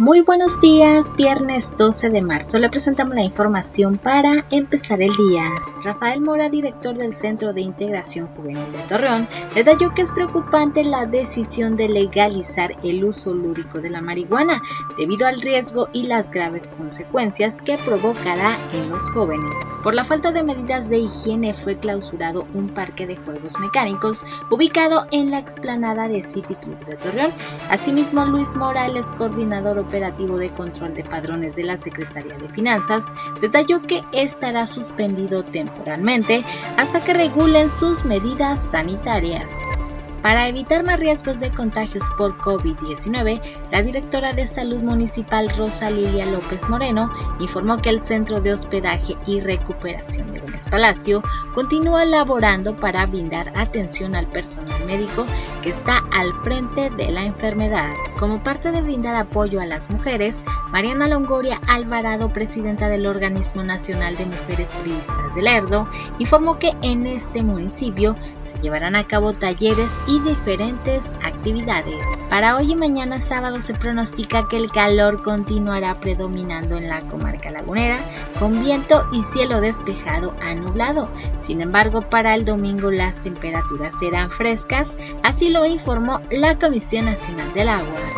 Muy buenos días, viernes 12 de marzo. Le presentamos la información para empezar el día. Rafael Mora, director del Centro de Integración Juvenil de Torreón, detalló que es preocupante la decisión de legalizar el uso lúdico de la marihuana debido al riesgo y las graves consecuencias que provocará en los jóvenes. Por la falta de medidas de higiene fue clausurado un parque de juegos mecánicos ubicado en la explanada de City Club de Torreón. Asimismo, Luis Morales, coordinador Operativo de Control de Padrones de la Secretaría de Finanzas, detalló que estará suspendido temporalmente hasta que regulen sus medidas sanitarias. Para evitar más riesgos de contagios por COVID-19, la directora de Salud Municipal Rosa Lilia López Moreno informó que el Centro de Hospedaje y Recuperación Palacio continúa laborando para brindar atención al personal médico que está al frente de la enfermedad. Como parte de brindar apoyo a las mujeres, Mariana Longoria Alvarado, presidenta del Organismo Nacional de Mujeres Periodistas del Lerdo, informó que en este municipio se llevarán a cabo talleres y diferentes actividades. Para hoy y mañana sábado se pronostica que el calor continuará predominando en la comarca lagunera, con viento y cielo despejado a nublado. Sin embargo, para el domingo las temperaturas serán frescas, así lo informó la Comisión Nacional del Agua.